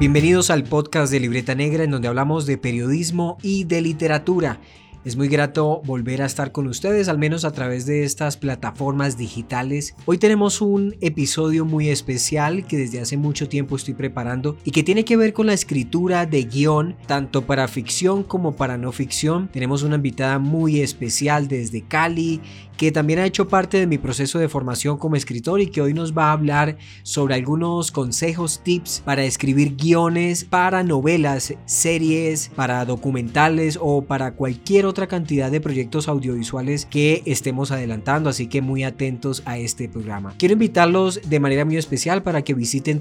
Bienvenidos al podcast de Libreta Negra en donde hablamos de periodismo y de literatura. Es muy grato volver a estar con ustedes, al menos a través de estas plataformas digitales. Hoy tenemos un episodio muy especial que desde hace mucho tiempo estoy preparando y que tiene que ver con la escritura de guion, tanto para ficción como para no ficción. Tenemos una invitada muy especial desde Cali que también ha hecho parte de mi proceso de formación como escritor y que hoy nos va a hablar sobre algunos consejos, tips para escribir guiones para novelas, series, para documentales o para cualquier otra cantidad de proyectos audiovisuales que estemos adelantando, así que muy atentos a este programa. Quiero invitarlos de manera muy especial para que visiten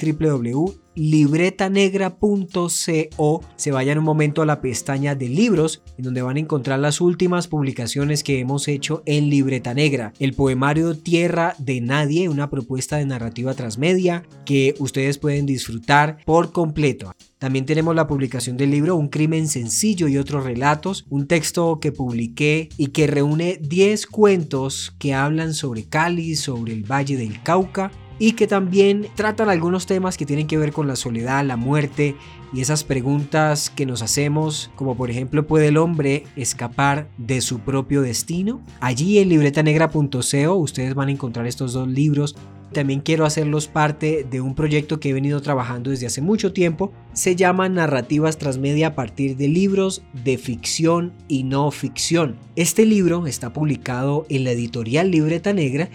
www.libretanegra.co, se vayan un momento a la pestaña de libros, en donde van a encontrar las últimas publicaciones que hemos hecho en Libreta Negra, el poemario Tierra de Nadie, una propuesta de narrativa transmedia que ustedes pueden disfrutar por completo. También tenemos la publicación del libro Un crimen sencillo y otros relatos, un texto que publiqué y que reúne 10 cuentos que hablan sobre Cali, sobre el Valle del Cauca y que también tratan algunos temas que tienen que ver con la soledad, la muerte y esas preguntas que nos hacemos, como por ejemplo, ¿puede el hombre escapar de su propio destino? Allí en libretanegra.co ustedes van a encontrar estos dos libros. También quiero hacerlos parte de un proyecto que he venido trabajando desde hace mucho tiempo. Se llama Narrativas Transmedia a partir de libros de ficción y no ficción. Este libro está publicado en la editorial Libreta Negra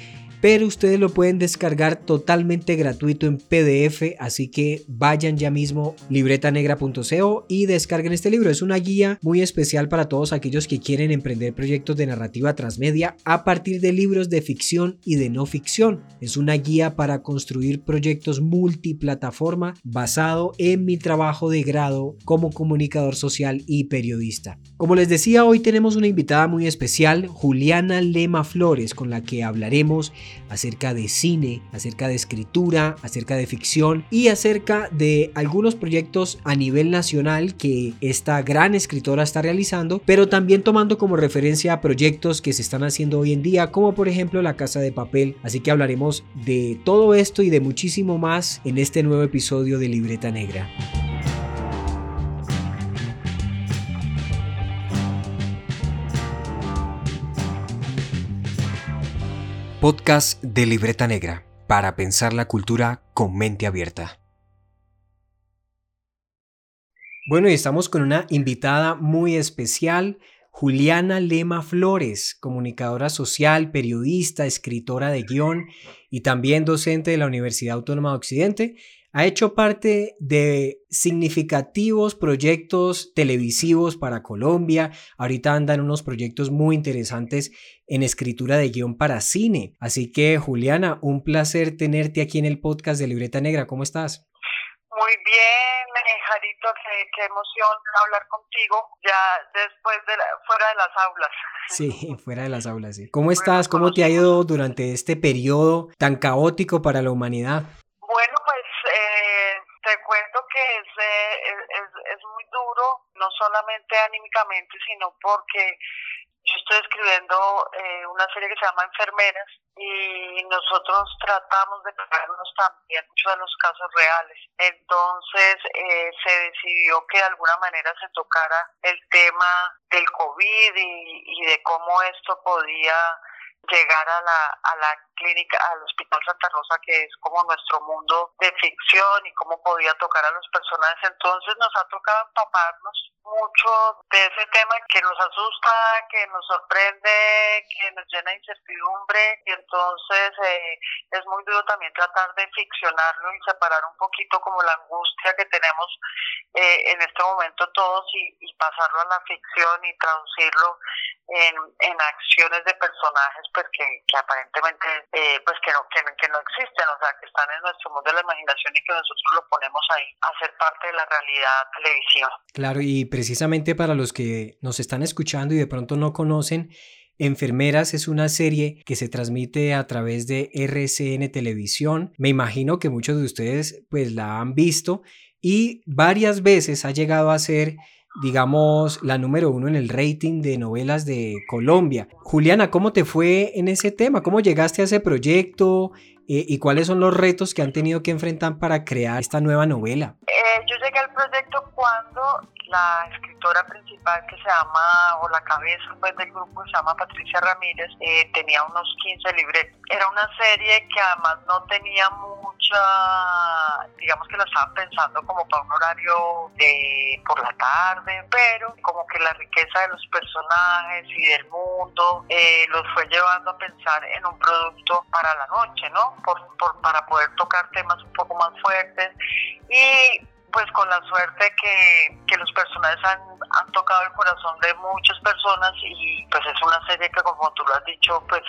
pero ustedes lo pueden descargar totalmente gratuito en PDF, así que vayan ya mismo libretanegra.co y descarguen este libro. Es una guía muy especial para todos aquellos que quieren emprender proyectos de narrativa transmedia a partir de libros de ficción y de no ficción. Es una guía para construir proyectos multiplataforma basado en mi trabajo de grado como comunicador social y periodista. Como les decía, hoy tenemos una invitada muy especial, Juliana Lema Flores, con la que hablaremos acerca de cine, acerca de escritura, acerca de ficción y acerca de algunos proyectos a nivel nacional que esta gran escritora está realizando, pero también tomando como referencia proyectos que se están haciendo hoy en día, como por ejemplo La Casa de Papel. Así que hablaremos de todo esto y de muchísimo más en este nuevo episodio de Libreta Negra. Podcast de Libreta Negra para pensar la cultura con mente abierta. Bueno, y estamos con una invitada muy especial, Juliana Lema Flores, comunicadora social, periodista, escritora de guion y también docente de la Universidad Autónoma de Occidente ha hecho parte de significativos proyectos televisivos para Colombia. Ahorita andan unos proyectos muy interesantes en escritura de guion para cine. Así que, Juliana, un placer tenerte aquí en el podcast de Libreta Negra. ¿Cómo estás? Muy bien, Jarito, qué, emoción hablar contigo ya después de fuera de las aulas. Sí, fuera de las aulas, sí. ¿Cómo estás? ¿Cómo te ha ido durante este periodo tan caótico para la humanidad? Bueno, pues te cuento que eh, es, es, es, muy duro, no solamente anímicamente, sino porque yo estoy escribiendo eh, una serie que se llama Enfermeras y nosotros tratamos de pegarnos también muchos de los casos reales. Entonces eh, se decidió que de alguna manera se tocara el tema del COVID y, y de cómo esto podía llegar a la, a la clínica, al Hospital Santa Rosa, que es como nuestro mundo de ficción y cómo podía tocar a los personajes. Entonces nos ha tocado empaparnos mucho de ese tema que nos asusta, que nos sorprende, que nos llena de incertidumbre y entonces eh, es muy duro también tratar de ficcionarlo y separar un poquito como la angustia que tenemos eh, en este momento todos y, y, pasarlo a la ficción y traducirlo en, en acciones de personajes pues que, aparentemente eh, pues que no, que, que, no existen, o sea que están en nuestro mundo de la imaginación y que nosotros lo ponemos ahí a ser parte de la realidad televisiva. Claro, y precisamente para los que nos están escuchando y de pronto no conocen, Enfermeras es una serie que se transmite a través de RCN Televisión. Me imagino que muchos de ustedes pues la han visto y varias veces ha llegado a ser digamos, la número uno en el rating de novelas de Colombia. Juliana, ¿cómo te fue en ese tema? ¿Cómo llegaste a ese proyecto? Eh, y cuáles son los retos que han tenido que enfrentar para crear esta nueva novela. Eh, yo llegué al proyecto cuando la escritora principal que se llama, o la cabeza pues, del grupo se llama Patricia Ramírez, eh, tenía unos 15 libretos. Era una serie que además no tenía mucha, digamos que la estaban pensando como para un horario de por la tarde, pero como que la riqueza de los personajes y del mundo eh, los fue llevando a pensar en un producto para la noche, ¿no? Por, por, para poder tocar temas un poco más fuertes. Y pues con la suerte que, que los personajes han, han, tocado el corazón de muchas personas y pues es una serie que como tú lo has dicho pues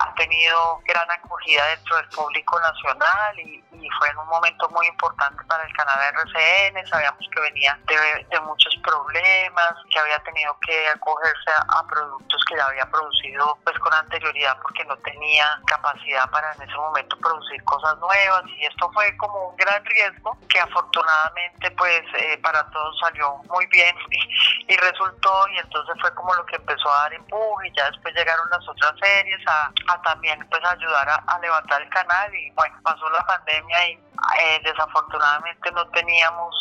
ha tenido gran acogida dentro del público nacional y, fue en un momento muy importante para el canal RCN, sabíamos que venía de, de muchos problemas, que había tenido que acogerse a, a, productos que ya había producido pues con anterioridad porque no tenía capacidad para en ese momento producir cosas nuevas. Y esto fue como un gran riesgo que afortunadamente pues eh, para todos salió muy bien y, resultó y entonces fue como lo que empezó a dar empuje y ya después llegaron las otras series a, también pues ayudar a, levantar el canal y bueno pasó la pandemia y eh, desafortunadamente no teníamos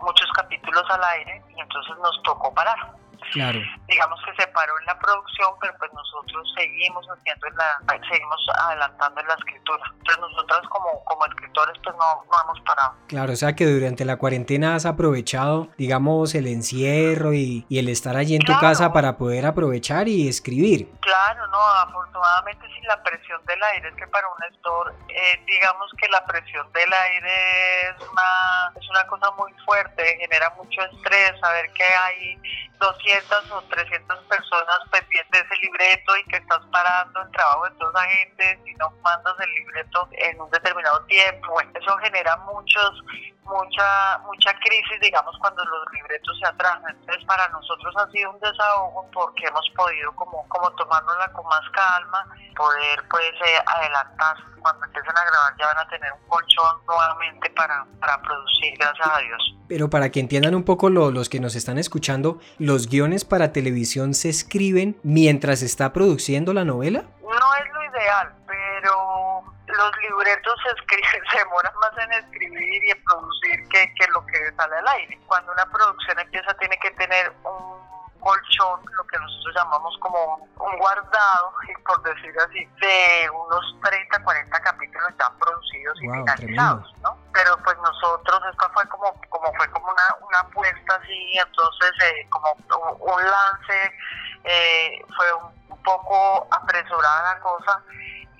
muchos capítulos al aire y entonces nos tocó parar Claro. Digamos que se paró en la producción, pero pues nosotros seguimos haciendo la, seguimos adelantando en la escritura. Entonces nosotras como, como escritores pues no, no hemos parado. Claro, o sea que durante la cuarentena has aprovechado, digamos, el encierro y, y el estar allí en tu casa para poder aprovechar y escribir. Claro, no, afortunadamente sin la presión del aire, es que para un escritor, eh, digamos que la presión del aire es una, es una cosa muy fuerte, genera mucho estrés, saber que hay 200 o 300 personas pendientes de ese libreto y que estás parando el trabajo de toda esa gente si no mandas el libreto en un determinado tiempo. Bueno, eso genera muchos mucha mucha crisis, digamos, cuando los libretos se atrasan. Entonces, para nosotros ha sido un desahogo porque hemos podido como, como tomárnosla con más calma, poder pues eh, adelantar. Cuando empiecen a grabar ya van a tener un colchón nuevamente para, para producir, gracias a Dios. Pero para que entiendan un poco lo, los que nos están escuchando, ¿los guiones para televisión se escriben mientras está produciendo la novela? No es lo ideal, pero los libretos se, escriben, se demoran más en escribir y en producir que, que lo que sale al aire. Cuando una producción empieza tiene que tener un colchón, lo que nosotros llamamos como un guardado, por decir así, de unos 30, 40 capítulos ya producidos y finalizados, ¿no? Pero pues nosotros, esto fue como, como fue como una, una apuesta así, entonces eh, como un, lance, eh, fue un, un poco apresurada la cosa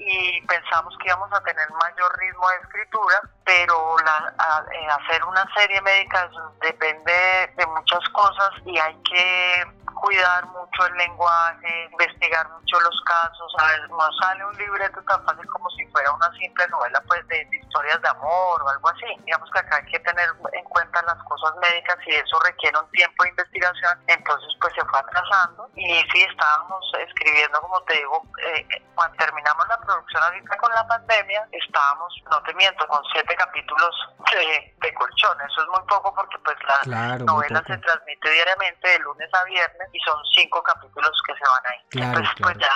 y pensamos que íbamos a tener mayor ritmo de escritura, pero la, eh, hacer una serie médica depende de muchas cosas y hay que cuidar mucho el lenguaje, investigar mucho los casos, no sale un libreto tan fácil como si fuera una simple novela pues de, historias de amor o algo así. Digamos que acá hay que tener en cuenta las cosas médicas y eso requiere un tiempo de investigación, entonces pues se fue atrasando y sí estábamos escribiendo, como te digo, eh, cuando terminamos la producción ahorita con la pandemia, estábamos, no te miento, con siete capítulos de, de colchón, eso es muy poco porque pues la novela se transmite diariamente de lunes a viernes y son cinco capítulos que se van ahí. Entonces, pues ya,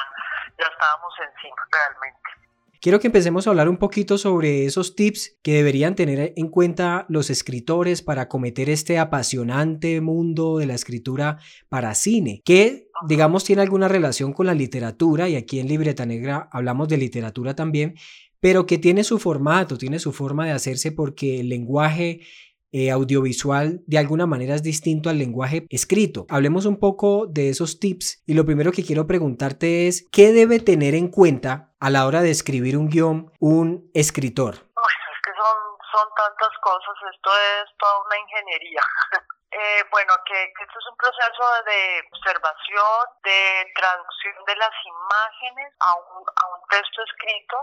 ya estábamos encima realmente. Quiero que empecemos a hablar un poquito sobre esos tips que deberían tener en cuenta los escritores para cometer este apasionante mundo de la escritura para cine, que digamos tiene alguna relación con la literatura y aquí en Libreta Negra hablamos de literatura también, pero que tiene su formato, tiene su forma de hacerse porque el lenguaje eh, audiovisual de alguna manera es distinto al lenguaje escrito. Hablemos un poco de esos tips y lo primero que quiero preguntarte es, ¿qué debe tener en cuenta a la hora de escribir un guion un escritor? es que son, son tantas cosas, esto es toda una ingeniería. Eh, bueno, que, que, esto es un proceso de observación, de traducción de las imágenes a un, a un texto escrito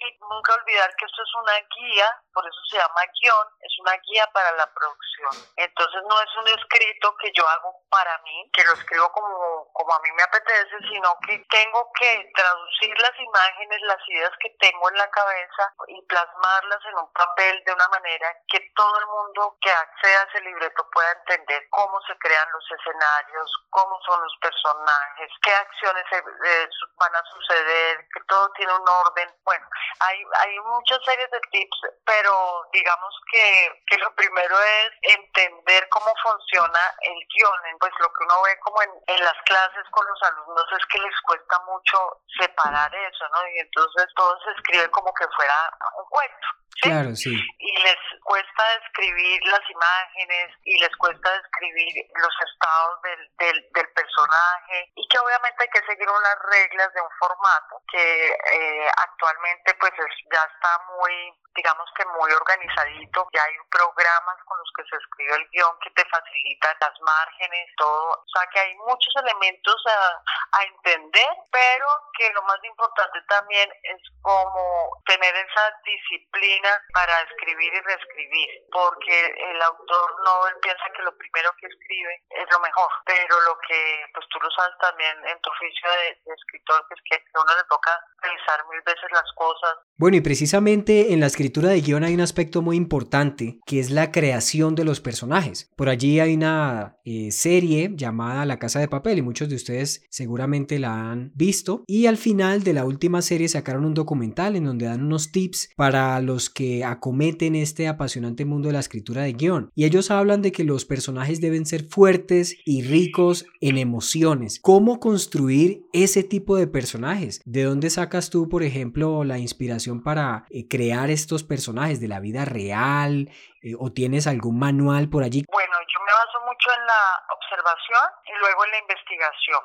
y nunca olvidar que esto es una guía, por eso se llama guion, es una guía para la producción. Entonces no es un escrito que yo hago para mí, que lo escribo como, como a mí me apetece, sino que tengo que traducir las imágenes, las ideas que tengo en la cabeza y plasmarlas en un papel de una manera que todo el mundo que acceda a ese libreto pueda entender cómo se crean los escenarios, cómo son los personajes, qué acciones eh, van a suceder, que todo tiene un orden. Bueno, hay, hay muchas series de tips, pero digamos que, que lo primero es entender cómo funciona el guion. Pues lo que uno ve como en, en las clases con los alumnos es que les cuesta mucho separar eso, ¿no? Y entonces todo se escribe como que fuera un cuento. Claro, sí. Y les cuesta describir las imágenes y les cuesta describir los estados del, del, del personaje y que obviamente hay que seguir unas reglas de un formato que eh, actualmente pues ya está muy digamos que muy organizadito, ya hay programas con los que se escribe el guion que te facilitan las márgenes, todo, o sea que hay muchos elementos a, a entender, pero que lo más importante también es como tener esa disciplina para escribir y reescribir, porque el autor no piensa que lo primero que escribe es lo mejor, pero lo que pues tú lo sabes también en tu oficio de, de escritor, que es que a uno le toca revisar mil veces las cosas. Bueno, y precisamente en la escritura de guion hay un aspecto muy importante que es la creación de los personajes. Por allí hay una eh, serie llamada La Casa de Papel y muchos de ustedes seguramente la han visto. Y al final de la última serie sacaron un documental en donde dan unos tips para los que acometen este apasionante mundo de la escritura de guion. Y ellos hablan de que los personajes deben ser fuertes y ricos en emociones. ¿Cómo construir ese tipo de personajes? ¿De dónde sacas tú, por ejemplo, la inspiración para eh, crear estos personajes de la vida real eh, o tienes algún manual por allí? Bueno, yo me baso mucho en la observación y luego en la investigación.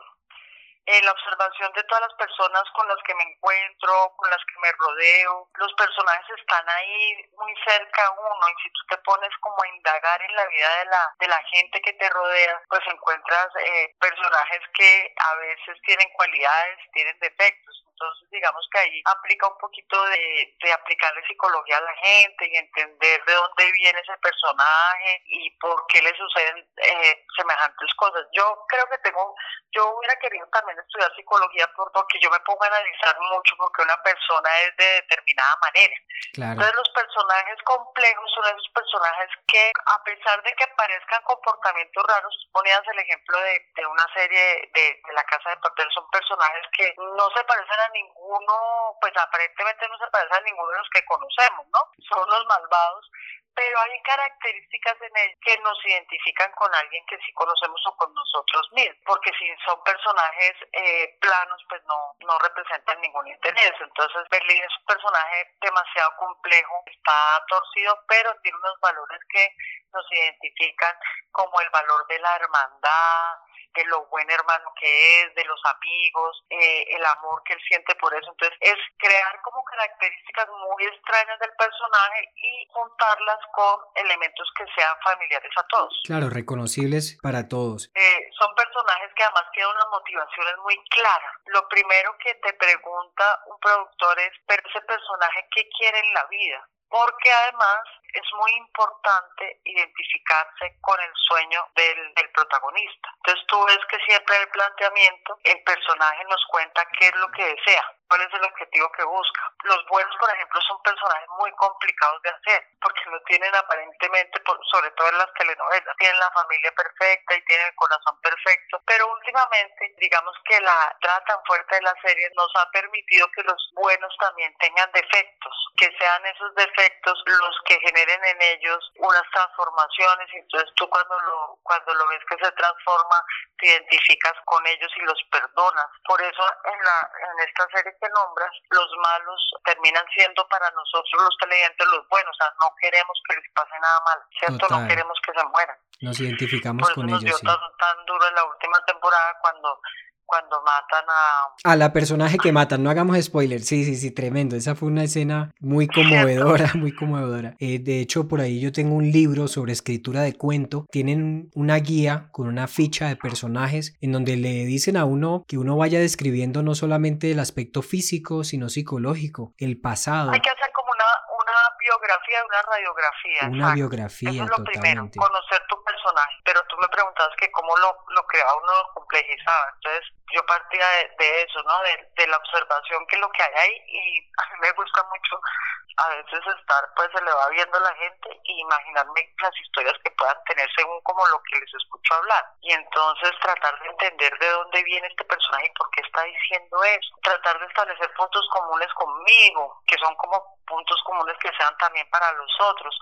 En la observación de todas las personas con las que me encuentro, con las que me rodeo, los personajes están ahí muy cerca a uno y si tú te pones como a indagar en la vida de la, de la gente que te rodea, pues encuentras eh, personajes que a veces tienen cualidades, tienen defectos entonces, digamos que ahí aplica un poquito de, de aplicarle psicología a la gente y entender de dónde viene ese personaje y por qué le suceden eh, semejantes cosas. Yo creo que tengo, yo hubiera querido también estudiar psicología porque yo me pongo a analizar mucho porque una persona es de determinada manera. Entonces, los personajes complejos son esos personajes que, a pesar de que parezcan comportamientos raros, ponías el ejemplo de, de una serie de, de La Casa de Papel, son personajes que no se parecen ninguno, pues aparentemente no se parece a ninguno de los que conocemos, ¿no? Son los malvados, pero hay características en él que nos identifican con alguien que sí conocemos o con nosotros mismos, porque si son personajes eh, planos, pues no, no representan ningún interés. Entonces, Berlín es un personaje demasiado complejo, está torcido, pero tiene unos valores que nos identifican como el valor de la hermandad, de lo buen hermano que es, de los amigos, eh, el amor que él siente por eso. Entonces, es crear como características muy extrañas del personaje y juntarlas con elementos que sean familiares a todos. Claro, reconocibles para todos. Eh, son personajes que además tienen unas motivaciones muy claras. Lo primero que te pregunta un productor es, pero ese personaje, ¿qué quiere en la vida? Porque además es muy importante identificarse con el sueño del, protagonista. Entonces tú ves que siempre el planteamiento, el personaje nos cuenta qué es lo que desea cuál es el objetivo que busca. Los buenos, por ejemplo, son personajes muy complicados de hacer, porque no tienen aparentemente, sobre todo en las telenovelas, tienen la familia perfecta y tienen el corazón perfecto, pero últimamente, digamos que la trata tan fuerte de la serie nos ha permitido que los buenos también tengan defectos, que sean esos defectos los que generen en ellos unas transformaciones, y entonces tú cuando lo, cuando lo ves que se transforma, te identificas con ellos y los perdonas. Por eso en, la, en esta serie que nombras, los malos terminan siendo para nosotros los televidentes los buenos, o sea, no queremos que les pase nada mal, ¿cierto? No queremos que se mueran. Nos identificamos con ellos. Dio tan, tan duro en la última temporada cuando cuando matan a... A la personaje que matan, no hagamos spoiler, sí, sí, sí, tremendo, esa fue una escena muy conmovedora, muy conmovedora. Eh, de hecho, por ahí yo tengo un libro sobre escritura de cuento, tienen una guía con una ficha de personajes en donde le dicen a uno que uno vaya describiendo no solamente el aspecto físico, sino psicológico, el pasado. Hay que hacer como una, una radiografía. Una biografía, Eso es lo primero, conocer tu personaje. Pero tú me preguntabas que cómo lo, lo creaba uno, lo complejizaba. Entonces, yo partía de, eso, ¿no? De, de, la observación que es lo que hay ahí y a mí me gusta mucho a veces estar, pues se le va viendo a la gente y imaginarme las historias que puedan tener según como lo que les escucho hablar. Y entonces tratar de entender de dónde viene este personaje y por qué está diciendo eso. Tratar de establecer puntos comunes conmigo, que son como puntos comunes que sean también para los otros.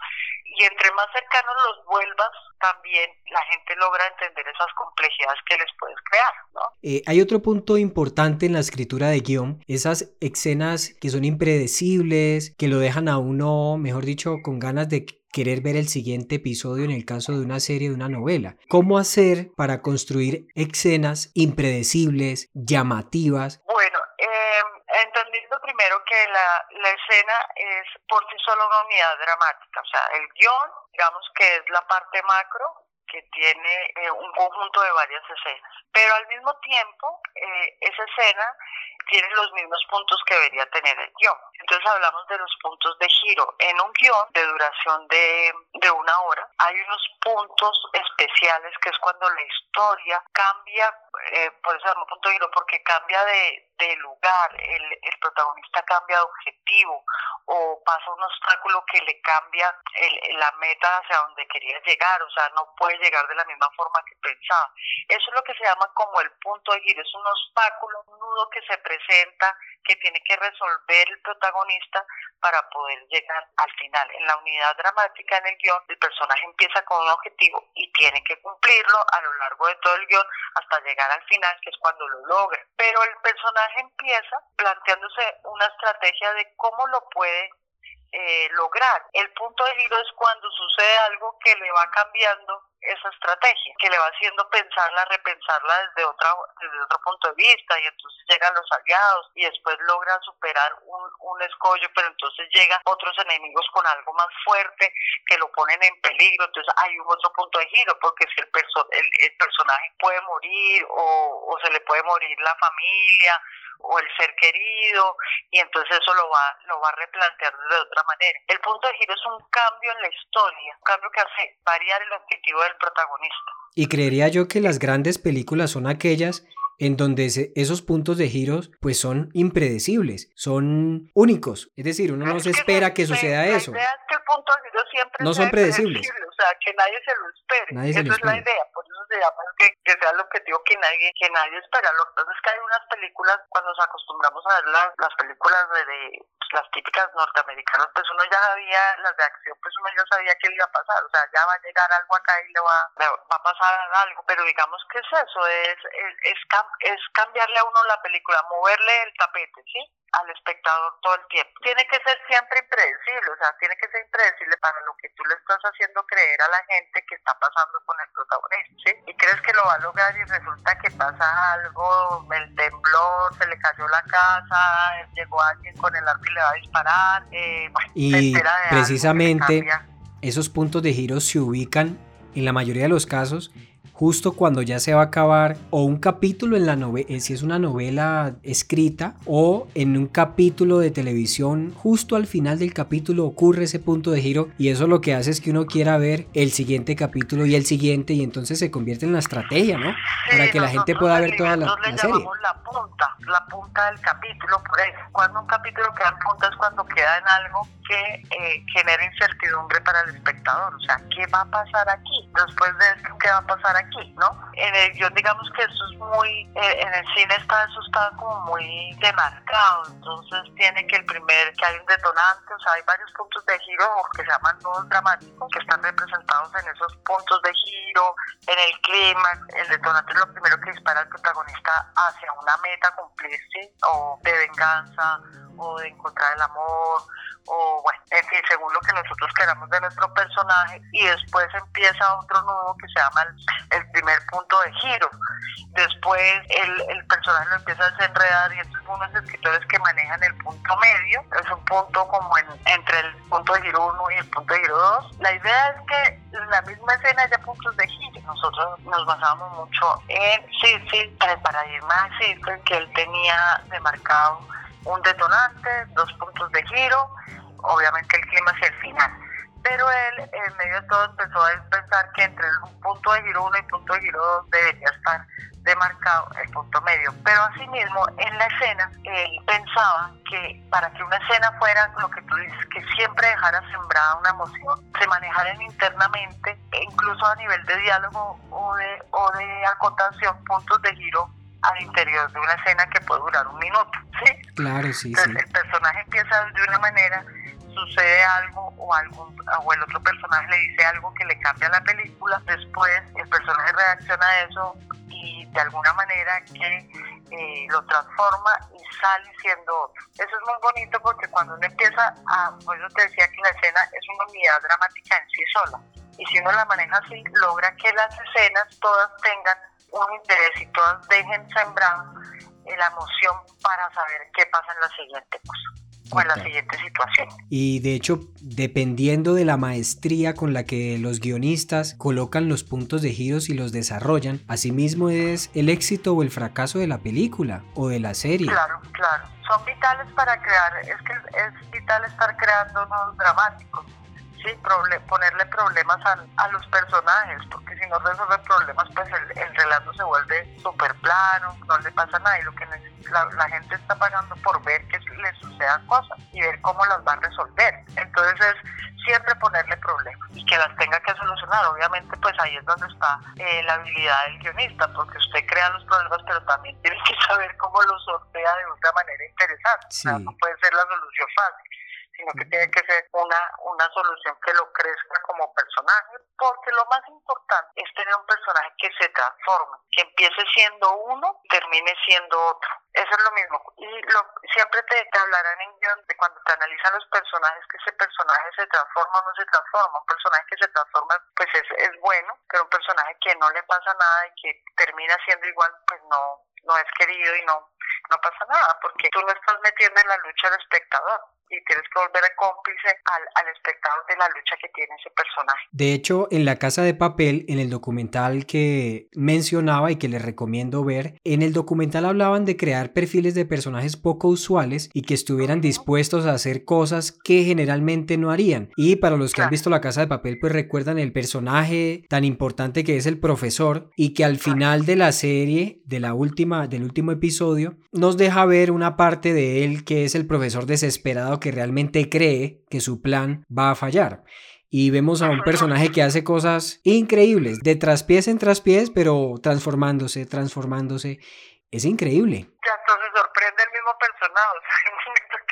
Y entre más cercanos los vuelvas, también la gente logra entender esas complejidades que les puedes crear, ¿no? Eh, hay otro punto importante en la escritura de guion, esas escenas que son impredecibles, que lo dejan a uno, mejor dicho, con ganas de querer ver el siguiente episodio en el caso de una serie, de una novela. ¿Cómo hacer para construir escenas impredecibles, llamativas? Bueno, eh, entendiendo primero que la, escena es por sí sola una unidad dramática, o sea, el guion, digamos que es la parte macro que tiene eh, un conjunto de varias escenas. Pero al mismo tiempo, eh, esa escena tiene los mismos puntos que debería tener el guion. Entonces hablamos de los puntos de giro. En un guion de duración de, de una hora hay unos puntos especiales que es cuando la historia cambia, eh, por eso llamo punto de giro, porque cambia de, de lugar, el, el protagonista cambia de objetivo o pasa un obstáculo que le cambia el, la meta hacia donde quería llegar, o sea, no puede llegar de la misma forma que pensaba. Eso es lo que se llama como el punto de giro, es un obstáculo, un nudo que se presenta, que tiene que resolver el protagonista para poder llegar al final. En la unidad dramática en el guion, el personaje empieza con un objetivo y tiene que cumplirlo a lo largo de todo el guion hasta llegar al final, que es cuando lo logra. Pero el personaje empieza planteándose una estrategia de cómo lo puede eh, lograr. El punto de giro es cuando sucede algo que le va cambiando esa estrategia, que le va haciendo pensarla, repensarla desde, otra, desde otro punto de vista y entonces llegan los aliados y después logran superar un, un escollo, pero entonces llegan otros enemigos con algo más fuerte que lo ponen en peligro, entonces hay un otro punto de giro porque si el, perso el, el personaje puede morir o, o se le puede morir la familia o el ser querido y entonces eso lo va lo va a replantear de otra manera. El punto de giro es un cambio en la historia, un cambio que hace variar el objetivo protagonista. Y creería yo que las grandes películas son aquellas en donde esos puntos de giros pues son impredecibles, son únicos. Es decir, uno no se espera que suceda eso. La idea es que el punto de giro siempre no son predecibles. O sea, que nadie se lo espere. Nadie Esa es la idea. Por llama que, que, sea el objetivo que nadie, que nadie espera. Lo que pasa es que hay unas películas, cuando nos acostumbramos a ver las, las películas de, de las típicas norteamericanas, pues uno ya sabía, las de acción, pues uno ya sabía qué le iba a pasar. O sea, ya va a llegar algo acá y le va, le va a pasar algo. Pero digamos que es eso, es, es, es es cambiarle a uno la película, moverle el tapete, ¿sí? Al espectador todo el tiempo. Tiene que ser siempre impredecible, o sea, tiene que ser impredecible para lo que tú le estás haciendo creer a la gente que está pasando con el protagonista, ¿sí? Y crees que lo va a lograr y resulta que pasa algo, el temblor, se le cayó la casa, llegó alguien con el arco y le va a disparar, eh, y precisamente esos puntos de giro se ubican en la mayoría de los casos justo cuando ya se va a acabar o un capítulo en la novela, eh, si es una novela escrita o en un capítulo de televisión, justo al final del capítulo ocurre ese punto de giro y eso lo que hace es que uno quiera ver el siguiente capítulo y el siguiente y entonces se convierte en la estrategia, ¿no? Para que la gente pueda ver toda la, la serie. La punta, la punta del capítulo, por eso. Cuando un capítulo queda en punta es cuando queda en algo que eh, genera incertidumbre para el espectador. O sea, ¿qué va a pasar aquí? Después de esto, ¿qué va a pasar aquí? ¿No? En el digamos que eso es muy, eh, en el cine está, eso está como muy demarcado, entonces tiene que el primer, que hay un detonante, o sea, hay varios puntos de giro que se llaman nudos dramáticos, que están representados en esos puntos de giro, en el clima, el detonante es lo primero que dispara al protagonista hacia una meta cumplirse, o de venganza, o de encontrar el amor, o bueno, en fin, según lo que nosotros queramos de nuestro personaje, y después empieza otro nudo que se llama el, primer punto de giro. Después el, el, personaje lo empieza a desenredar y estos son unos escritores que manejan el punto medio, es un punto como en, entre el punto de giro 1 y el punto de giro 2. La idea es que en la misma escena haya puntos de giro. Nosotros nos basamos mucho en sí, sí, el paradigma existe que él tenía demarcado un detonante, dos puntos de giro, obviamente el clima hacia el final. pero él en medio de todo empezó a pensar que entre un punto de giro 1 y punto de giro 2 debería estar demarcado el punto medio. Pero asimismo, en la escena, él pensaba que para que una escena fuera lo que tú dices, que siempre dejara sembrada una emoción, se manejaran internamente, e incluso a nivel de diálogo o de, o de acotación, puntos de giro al interior de una escena que puede durar un minuto. Claro, sí, Entonces, el personaje empieza de una manera, sucede algo o algún o el otro personaje le dice algo que le cambia la película, después el personaje reacciona a eso y de alguna manera que eh, lo transforma y sale siendo otro. Eso es muy bonito porque cuando uno empieza a, pues yo te decía que la escena es una unidad dramática en sí sola y si uno la maneja así, logra que las escenas todas tengan un interés y todas dejen sembrado la emoción para saber qué pasa en la siguiente cosa o en la siguiente situación. Y de hecho, dependiendo de la maestría con la que los guionistas colocan los puntos de giros y los desarrollan, asimismo es el éxito o el fracaso de la película o de la serie. Claro, claro. Son vitales para crear, es que es vital estar creando unos dramáticos sí, ponerle problemas a, los personajes, porque si no resuelve problemas, pues el, relato se vuelve súper plano, no le pasa nada y lo que la, la, gente está pagando por ver que le sucedan cosas y ver cómo las va a resolver. Entonces es siempre ponerle problemas y que las tenga que solucionar. Obviamente, pues ahí es donde está eh, la habilidad del guionista, porque usted crea los problemas, pero también tiene que saber cómo los sortea de una manera interesante. no puede ser la solución fácil sino que tiene que ser una, una solución que lo crezca como personaje, porque lo más importante es tener un personaje que se transforme, que empiece siendo uno termine siendo otro. Eso es lo mismo. Y lo, siempre te, hablarán en guion cuando te analizan los personajes, que ese personaje se transforma o no se transforma. Un personaje que se transforma, pues es, es bueno, pero un personaje que no le pasa nada y que termina siendo igual, pues no, no es querido y no, no pasa nada, porque tú no estás metiendo en la lucha al espectador y tienes que volver a cómplice al, al, espectador de la lucha que tiene ese personaje. De hecho, en La Casa de Papel, en el documental que mencionaba y que les recomiendo ver, en el documental hablaban de crear perfiles de personajes poco usuales y que estuvieran dispuestos a hacer cosas que generalmente no harían. Y para los que han visto La Casa de Papel, pues recuerdan el personaje tan importante que es el profesor y que al final de la serie, de la última, del último episodio, nos deja ver una parte de él que es el profesor desesperado que realmente cree que su plan va a fallar. Y vemos a un personaje que hace cosas increíbles, de traspiés en traspiés, pero transformándose, transformándose. Es increíble. Ya entonces sorprende el mismo personaje.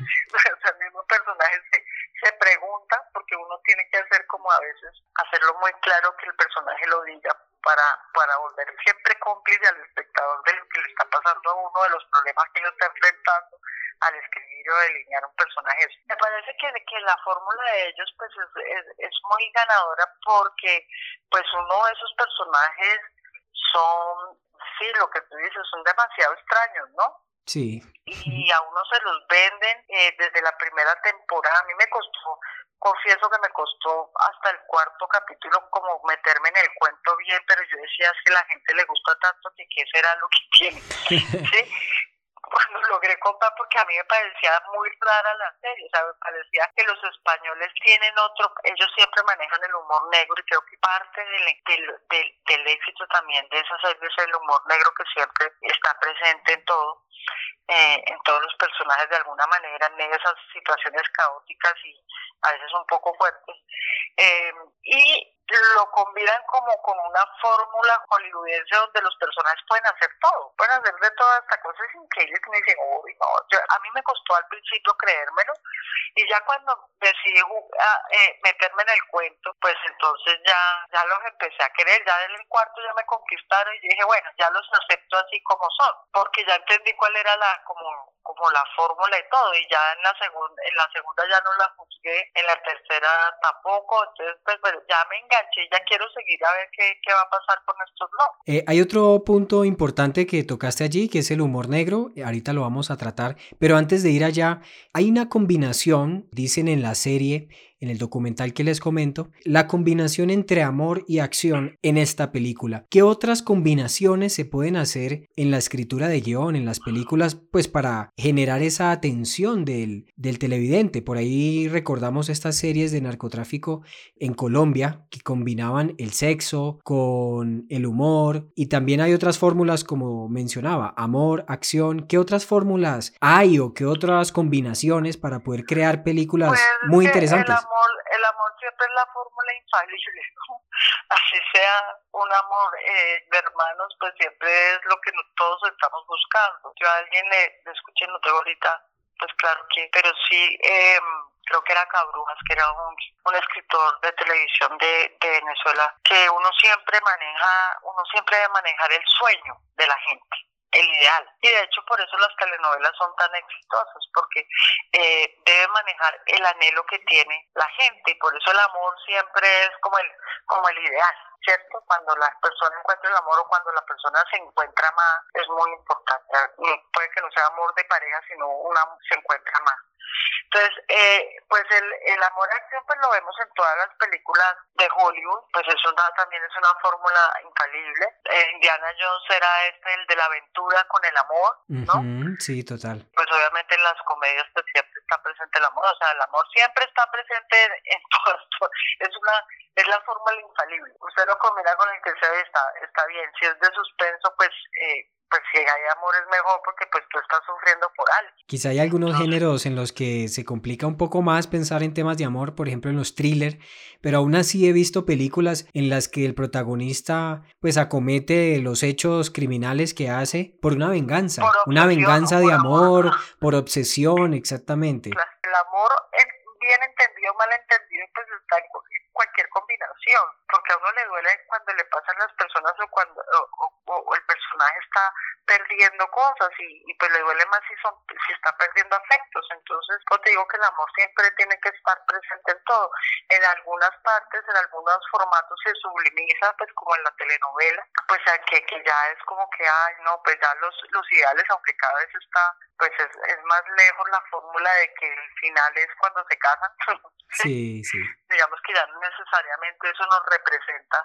O sea, el mismo personaje se, se pregunta, porque uno tiene que hacer como a veces, hacerlo muy claro que el personaje lo diga para, para volver siempre cómplice al espectador de lo que le está pasando a uno, de los problemas que uno está enfrentando al escribir o delinear un personaje. Me parece que, que la fórmula de ellos pues es, es, muy ganadora porque pues uno de esos personajes son, sí, lo que tú dices, son demasiado extraños, ¿no? Sí. Y a uno se los venden eh, desde la primera temporada. A mí me costó confieso que me costó hasta el cuarto capítulo como meterme en el cuento bien, pero yo decía, es que la gente le gusta tanto que qué será lo que tiene. ¿Sí? Cuando logré comprar, porque a mí me parecía muy rara la serie, o sea, me parecía que los españoles tienen otro, ellos siempre manejan el humor negro y creo que parte del, del, del éxito también de esa serie es el humor negro que siempre está presente en todo. Eh, en todos los personajes de alguna manera en esas situaciones caóticas y a veces un poco fuertes. Eh, y lo combinan como con una fórmula hollywoodense donde los personajes pueden hacer todo, pueden hacer de todas estas cosas increíbles que me dicen, uy, no, a mí me costó al principio creérmelo y ya cuando decidí eh, meterme en el cuento, pues entonces ya, ya los empecé a querer, ya en el cuarto ya me conquistaron y dije, bueno, ya los acepto así como son, porque ya entendí cuál era la como como la fórmula y todo y ya en la segunda en la segunda ya no la juzgué en la tercera tampoco entonces pues, pues ya me quiero seguir a ver qué, va a pasar con no. Eh, hay otro punto importante que tocaste allí que es el humor negro ahorita lo vamos a tratar pero antes de ir allá hay una combinación dicen en la serie en el documental que les comento, la combinación entre amor y acción en esta película. ¿Qué otras combinaciones se pueden hacer en la escritura de guion, en las películas, pues para generar esa atención del, del televidente? Por ahí recordamos estas series de narcotráfico en Colombia que combinaban el sexo con el humor y también hay otras fórmulas como mencionaba, amor, acción. ¿Qué otras fórmulas hay o qué otras combinaciones para poder crear películas Pues, muy que interesantes? El el amor siempre es la fórmula infalible. ¿no? Así sea un amor eh, de hermanos, pues siempre es lo que todos estamos buscando. Yo a alguien le, le escuché, no tengo ahorita, pues claro que, pero sí, eh, creo que era Cabrujas, que era un, un escritor de televisión de, de Venezuela, que uno siempre maneja, uno siempre debe manejar el sueño de la gente el ideal. Y de hecho por eso las telenovelas son tan exitosas, porque eh, debe manejar el anhelo que tiene la gente y por eso el amor siempre es como el, como el ideal. ¿Cierto? Cuando la persona encuentra el amor o cuando la persona se encuentra más, es muy importante. Puede que no sea amor de pareja, sino una se encuentra más. Entonces, eh, pues el, el amor a acción pues lo vemos en todas las películas de Hollywood, pues es una, también es una fórmula infalible. Eh, Indiana Jones era este, el de la aventura con el amor, ¿no? Sí, total. Pues obviamente en las comedias pues siempre está presente el amor, o sea, el amor siempre está presente en, en todas, to- es una es la fórmula infalible. Usted lo combina con el que sea y está, está bien. Si es de suspenso, pues eh, pues si hay amor es mejor porque pues tú estás sufriendo por algo. Quizá hay algunos géneros en los que se complica un poco más pensar en temas de amor, por ejemplo en los thrillers, pero aún así he visto películas en las que el protagonista pues acomete los hechos criminales que hace por una venganza, Por una venganza de amor. amor, por obsesión, exactamente. El amor es bien entendido, mal entendido, pues está cualquier combinación, porque a uno le duele cuando le pasan las personas o cuando o, o- o el personaje está perdiendo cosas y, y pues le duele más si son si está perdiendo afectos. Entonces, yo te digo que el amor siempre tiene que estar presente en todo. En algunas partes, en algunos formatos se sublimiza, pues como en la telenovela, pues que, que ya es como que, ay, no, pues ya los, los ideales, aunque cada vez está, pues es, es más lejos la fórmula de que el final es cuando se casan. Sí, sí. Digamos que ya no necesariamente eso nos representa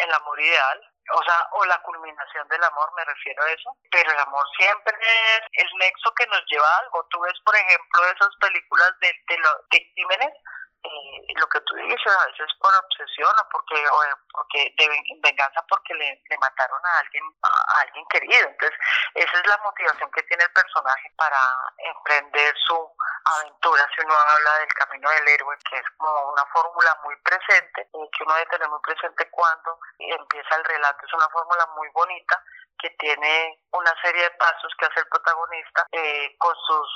el amor ideal, o sea, o la culminación del amor, me refiero a eso, pero el amor siempre es el nexo que nos lleva a algo. Tú ves, por ejemplo, esas películas de, de, crímenes, eh, lo que tú dices a veces por obsesión o porque o porque de ven- venganza porque le, le mataron a alguien a alguien querido entonces esa es la motivación que tiene el personaje para emprender su aventura si uno habla del camino del héroe que es como una fórmula muy presente que uno debe tener muy presente cuando empieza el relato. Es una fórmula muy bonita que tiene una serie de pasos que hace el protagonista eh, con sus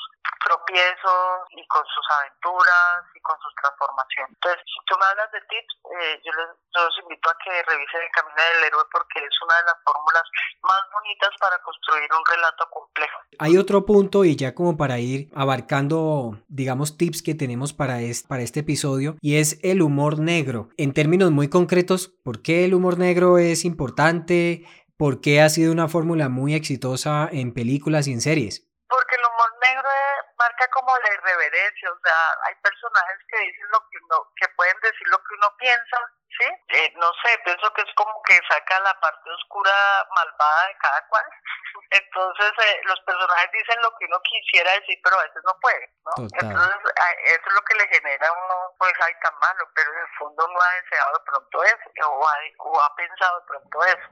tropiezos y con sus aventuras y con sus transformaciones. Entonces, si tú me hablas de tips, eh, yo, les, yo los invito a que revisen el camino del héroe porque es una de las fórmulas más bonitas para construir un relato complejo. Hay otro punto y ya como para ir abarcando, digamos, tips que tenemos para este, para este episodio y es el humor negro. En términos muy concretos, ¿por qué el humor negro es importante? ¿Por qué ha sido una fórmula muy exitosa en películas y en series? Porque el humor negro eh, marca como la irreverencia, o sea, hay personajes que dicen lo que uno, que pueden decir lo que uno piensa, ¿sí? Eh, no sé, pienso que es como que saca la parte oscura malvada de cada cual. Entonces, eh, los personajes dicen lo que uno quisiera decir, pero a veces no puede, ¿no? Total. Entonces, eso es lo que le genera a uno, pues, ay, tan malo, pero en el fondo no ha deseado de pronto eso, o ha, o ha pensado de pronto eso.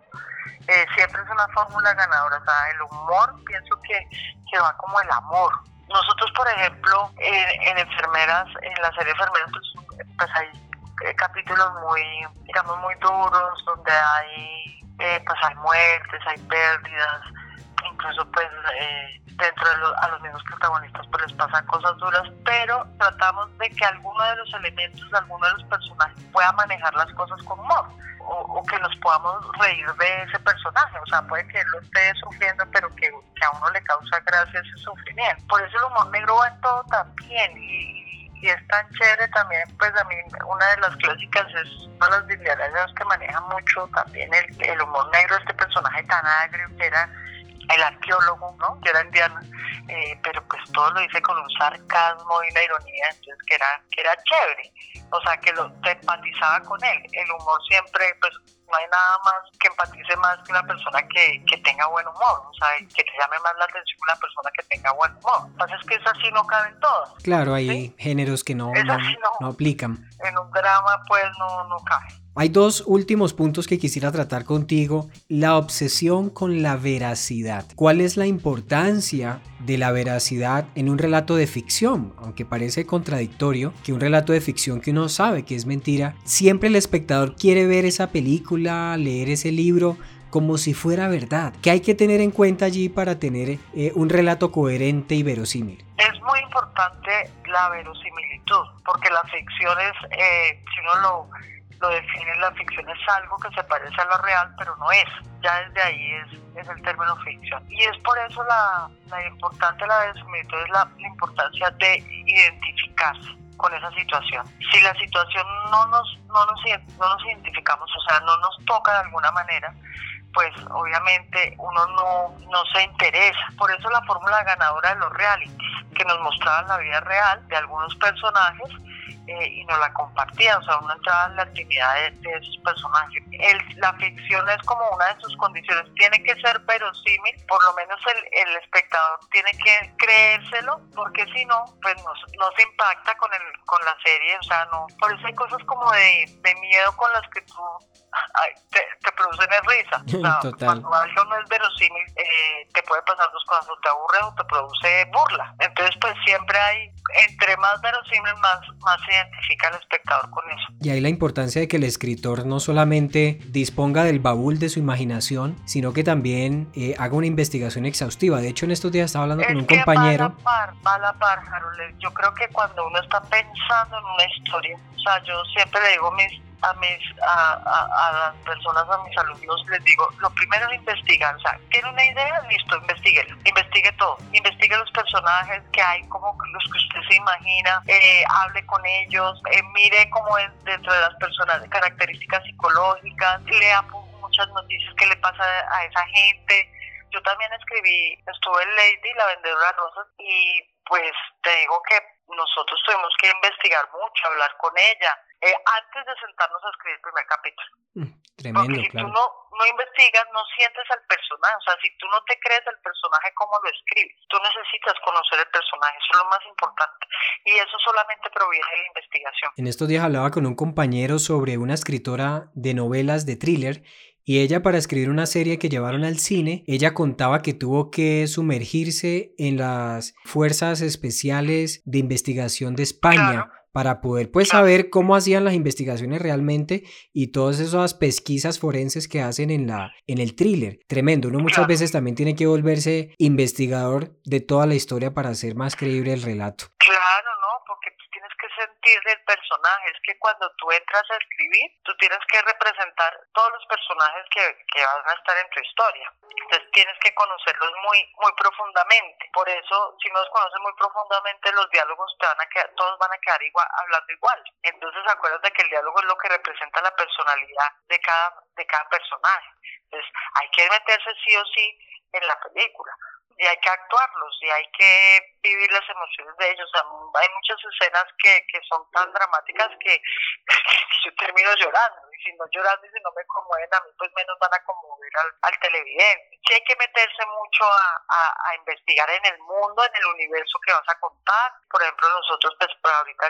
Eh, siempre es una fórmula ganadora, o sea, el humor, pienso que, que va como el amor. Nosotros, por ejemplo, en, en enfermeras, en la serie enfermeras, pues, pues hay eh, capítulos muy, digamos, muy duros, donde hay, eh, pues hay muertes, hay pérdidas, incluso pues eh, dentro de los, a los mismos protagonistas pues les pasan cosas duras, pero tratamos de que alguno de los elementos, alguno de los personajes pueda manejar las cosas con humor. O, que nos podamos reír de ese personaje, o sea, puede que él lo esté sufriendo, pero que, que a uno le causa gracia ese sufrimiento. Por eso el humor negro va en todo también, y, y es tan chévere también, pues a mí una de las clásicas es una de las diarias que maneja mucho también el, el humor negro, este personaje tan agrio que era el arqueólogo, ¿no? Que era indiana, eh, pero pues todo lo dice con un sarcasmo y una ironía, entonces que era, que era chévere, o sea, que lo, te empatizaba con él. El humor siempre, pues no hay nada más que empatice más que una persona que, que tenga buen humor, o sea, que te llame más la atención una persona que tenga buen humor. Lo que pasa es que es así no caben todas. Claro, hay géneros que no, no, no, aplican. En un drama pues no, no cabe. Hay dos últimos puntos que quisiera tratar contigo. La obsesión con la veracidad. ¿Cuál es la importancia de la veracidad en un relato de ficción? Aunque parece contradictorio que un relato de ficción que uno sabe que es mentira, siempre el espectador quiere ver esa película, leer ese libro como si fuera verdad. ¿Qué hay que tener en cuenta allí para tener eh, un relato coherente y verosímil? Es muy importante la verosimilitud, porque la ficción es, eh, si uno lo lo define la ficción es algo que se parece a lo real, pero no es. Ya desde ahí es, es el término ficción. Y es por eso la, la importante la verosimilitud es la, importancia de identificarse con esa situación. Si la situación no nos, no nos, no nos identificamos, o sea, no nos toca de alguna manera, pues obviamente uno no, no se interesa. Por eso la fórmula ganadora de los realities, que nos mostraban la vida real de algunos personajes, eh, y nos la compartía, o sea, uno entraba en la actividad de, esos personajes. El, la ficción es como una de sus condiciones, tiene que ser verosímil, por lo menos el, el espectador tiene que creérselo, porque si no, pues no, no, se impacta con, el, con la serie, o sea, no. Por eso hay cosas como de, de miedo con las que tú te, te, producen risa. O sea, Cuando algo no es verosímil, eh, te puede pasar dos cosas, o te aburre o te produce burla. Entonces, pues siempre hay, entre más verosímil, más, más identifica el espectador con eso. Y ahí la importancia de que el escritor no solamente disponga del baúl de su imaginación, sino que también eh, haga una investigación exhaustiva. De hecho, en estos días estaba hablando con un compañero. Va a la par, va a la par, Yo creo que cuando uno está pensando en una historia, o sea, yo siempre le digo a mis a mis a, a, las personas, a mis alumnos, les digo, lo primero es investigar, o sea, tiene una idea, listo, investigue, investigue todo, investigue los personajes que hay, como los que usted se imagina, eh, hable con ellos, eh, mire cómo es dentro de las personas, características psicológicas, lea muchas noticias que le pasa a esa gente. Yo también escribí, estuve en Lady, la vendedora de rosas, y pues te digo que nosotros tuvimos que investigar mucho, hablar con ella, eh, antes de sentarnos a escribir el primer capítulo. Mm, tremendo, Porque si claro. tú no, no investigas, no sientes al personaje, o sea, si tú no te crees el personaje, ¿cómo lo escribes? Tú necesitas conocer el personaje, eso es lo más importante. Y eso solamente proviene de la investigación. En estos días hablaba con un compañero sobre una escritora de novelas de thriller y ella para escribir una serie que llevaron al cine, ella contaba que tuvo que sumergirse en las fuerzas especiales de investigación de España. Para poder pues saber cómo hacían las investigaciones realmente y todas esas pesquisas forenses que hacen en la en el thriller. Tremendo, uno muchas veces también tiene que volverse investigador de toda la historia para hacer más creíble el relato. Sentir del personaje, es que cuando tú entras a escribir, tú tienes que representar todos los personajes que, que van a estar en tu historia. Entonces tienes que conocerlos muy, muy profundamente. Por eso, si no los conoces muy profundamente, los diálogos te van a quedar, todos van a quedar igual, hablando igual. Entonces acuérdate que el diálogo es lo que representa la personalidad de cada, de cada personaje. Entonces hay que meterse sí o sí en la película y hay que actuarlos y hay que vivir las emociones de ellos. hay muchas escenas que, que son tan dramáticas que, yo termino llorando. Y si no llorando y si no me conmueven a mí, pues menos van a conmover al, al televidente. Sí hay que meterse mucho a, a, investigar en el mundo, en el universo que vas a contar. Por ejemplo, nosotros, pues, ahorita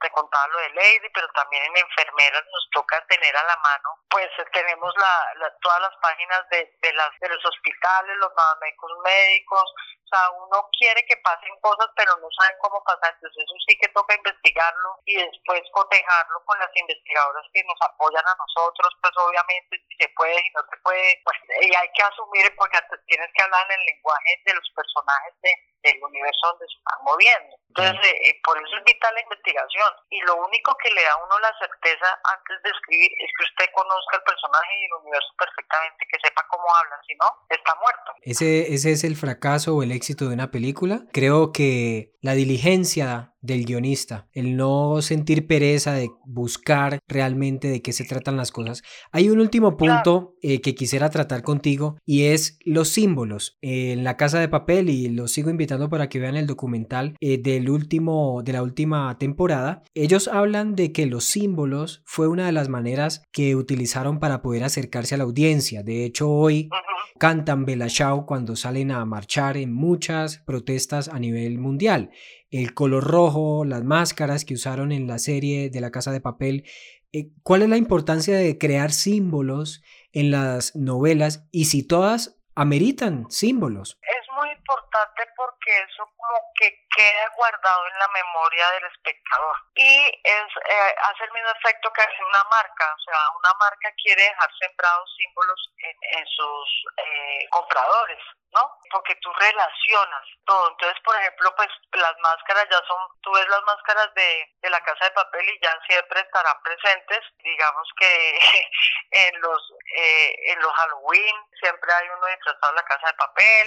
te contaba lo de Lady, pero también en enfermeras nos toca tener a la mano, pues tenemos la, todas las páginas de, de, las, de los hospitales, los médicos médicos, chicos o sea, uno quiere que pasen cosas, pero no saben cómo pasar. Entonces, eso sí que toca investigarlo y después cotejarlo con las investigadoras que nos apoyan a nosotros. Pues, obviamente, si se puede y no se puede, pues, y hay que asumir, porque tienes que hablar en el lenguaje de los personajes de, del universo donde se están moviendo. Entonces, eh, por eso es vital la investigación. Y lo único que le da a uno la certeza antes de escribir es que usted conozca el personaje y el universo perfectamente, que sepa cómo habla, si no, está muerto. Ese, ese es el fracaso o el éxito de una película. Creo que la diligencia del guionista, el no sentir pereza de buscar realmente de qué se tratan las cosas. Hay un último punto eh, que quisiera tratar contigo y es los símbolos. en la casa de papel, y los sigo invitando para que vean el documental eh, del último, de la última temporada, ellos hablan de que los símbolos fue una de las maneras que utilizaron para poder acercarse a la audiencia. De hecho, hoy cantan Bella cuando salen a marchar en muchas protestas a nivel mundial. El color rojo, las máscaras que usaron en la serie de la Casa de Papel. Eh, ¿Cuál es la importancia de crear símbolos en las novelas y si todas ameritan símbolos? Es muy importante porque eso como que queda guardado en la memoria del espectador y es eh, hace el mismo efecto que hace una marca, o sea, una marca quiere dejar sembrados símbolos en, sus eh, compradores. ¿no? Porque tú relacionas todo. Entonces, por ejemplo, pues las máscaras ya son, tú ves las máscaras de, de la casa de papel y ya siempre estarán presentes. Digamos que en los eh, en los Halloween siempre hay uno disfrazado en la casa de papel.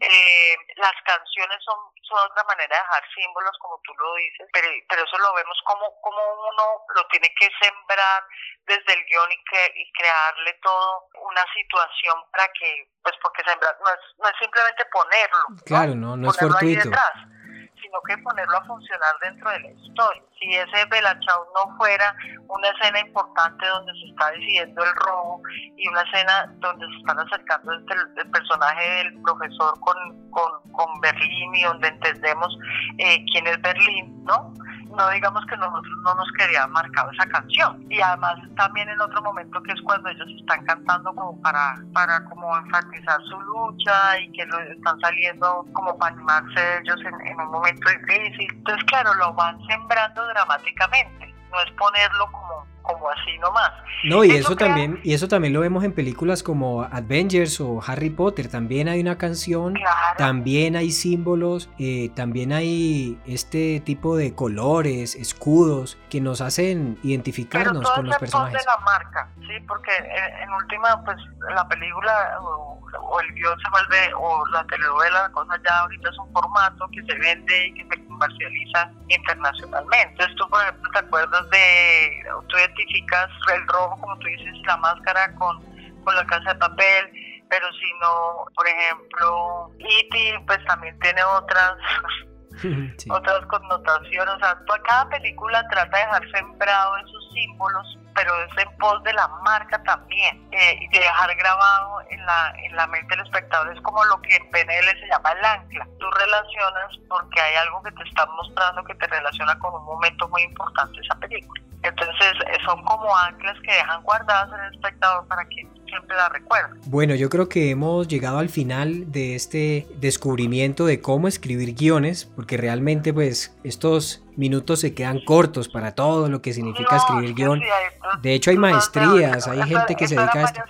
Eh, las canciones son, son otra manera de dejar símbolos, como tú lo dices, pero, pero eso lo vemos como, como uno lo tiene que sembrar desde el guion y, que, y crearle todo una situación para que, pues porque sembrar no es, no es simplemente ponerlo. Claro, no, no, es fortuito. sino que ponerlo a funcionar dentro de la historia. Si ese Belachau no fuera una escena importante donde se está decidiendo el robo y una escena donde se están acercando el, el personaje del profesor con, con, con, Berlín y donde entendemos eh, quién es Berlín, ¿no? No digamos que nosotros no nos quería marcado esa canción. Y además también en otro momento que es cuando ellos están cantando como para, para como enfatizar su lucha y que están saliendo como para animarse ellos en, en un momento difícil. Entonces claro, lo van sembrando dramáticamente, no es ponerlo como como así nomás. No, y eso, también, y eso también lo vemos en películas como Avengers o Harry Potter. También hay una canción, también hay símbolos, eh, también hay este tipo de colores, escudos que nos hacen identificarnos con los personajes. de la marca, sí, porque en, última, pues la película o, el guion se vuelve, o la telenovela, la cosa ya ahorita es un formato que se vende y que se comercializa internacionalmente. Entonces tú, por ejemplo, te acuerdas de, tú identificas el rojo, como tú dices, la máscara con, con la casa de papel, pero si no, por ejemplo, E.T., pues también tiene otras... otras connotaciones, o sea, cada película trata de dejar sembrado esos símbolos pero es en pos de la marca también eh, de dejar grabado en la, en la mente del espectador. Es como lo que en PNL se llama el ancla. Tú relacionas porque hay algo que te está mostrando que te relaciona con un momento muy importante de esa película. Entonces eh, son como anclas que dejan guardadas en el espectador para que siempre la. Bueno, yo creo que hemos llegado al final de este descubrimiento de cómo escribir guiones, porque realmente pues estos minutos se quedan cortos para todo lo que significa escribir guion. de hecho hay maestrías, hay gente que se dedica a esto.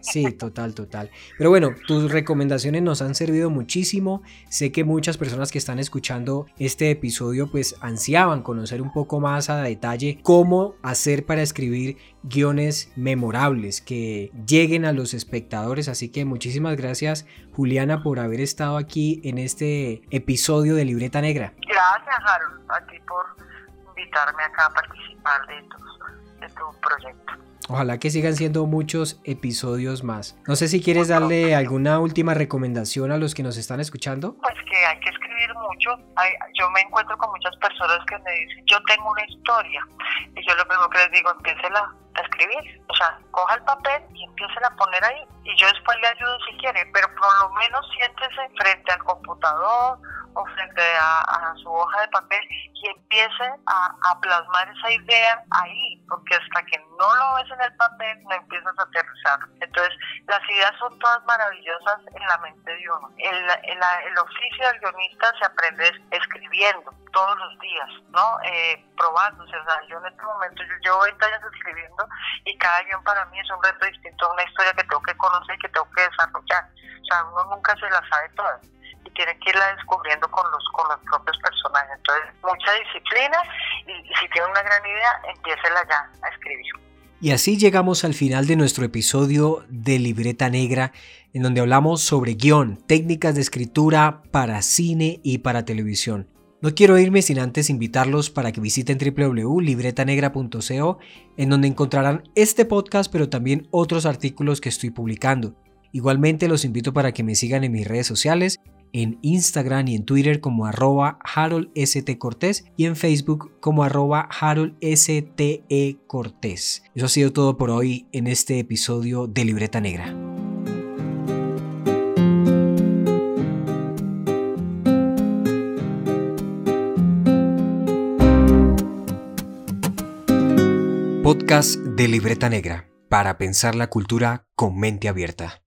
Sí, total, total. Pero bueno, tus recomendaciones nos han servido muchísimo. Sé que muchas personas que están escuchando este episodio pues ansiaban conocer un poco más a detalle cómo hacer para escribir guiones memorables que lleguen a los espectadores. Así que muchísimas gracias Juliana por haber estado aquí en este episodio de Libreta Negra. Gracias Harold, a ti por invitarme acá a participar de de tu proyecto. Ojalá que sigan siendo muchos episodios más. No sé si quieres darle alguna última recomendación a los que nos están escuchando. Pues que hay que escribir mucho. yo me encuentro con muchas personas que me dicen, yo tengo una historia. Y yo lo primero que les digo, empiécela a escribir. O sea, coja el papel y empiece a poner ahí. Y yo después le ayudo si quiere, pero por lo menos siéntese frente al computador o frente a, su hoja de papel y empiece a, plasmar esa idea ahí, porque hasta que no lo ves en el papel no empiezas a aterrizar. Entonces, las ideas son todas maravillosas en la mente de uno. El, el, oficio del guionista se aprende escribiendo todos los días, ¿no? Eh, probándose. O sea, yo en este momento, yo llevo 20 años escribiendo y cada guion para mí es un reto distinto, una historia que tengo que conocer y que tengo que desarrollar. O sea, uno nunca se la sabe todas y tiene que irla descubriendo con los, con los propios personajes. Entonces, mucha disciplina y, si tiene una gran idea, empiécela ya a escribir. Y así llegamos al final de nuestro episodio de Libreta Negra, en donde hablamos sobre guion, técnicas de escritura para cine y para televisión. No quiero irme sin antes invitarlos para que visiten www.libretanegra.co, en donde encontrarán este podcast, pero también otros artículos que estoy publicando. Igualmente los invito para que me sigan en mis redes sociales, en Instagram y en Twitter como arroba Harold Cortés y en Facebook como arroba Harold Cortés. Eso ha sido todo por hoy en este episodio de Libreta Negra. Podcast de Libreta Negra para pensar la cultura con mente abierta.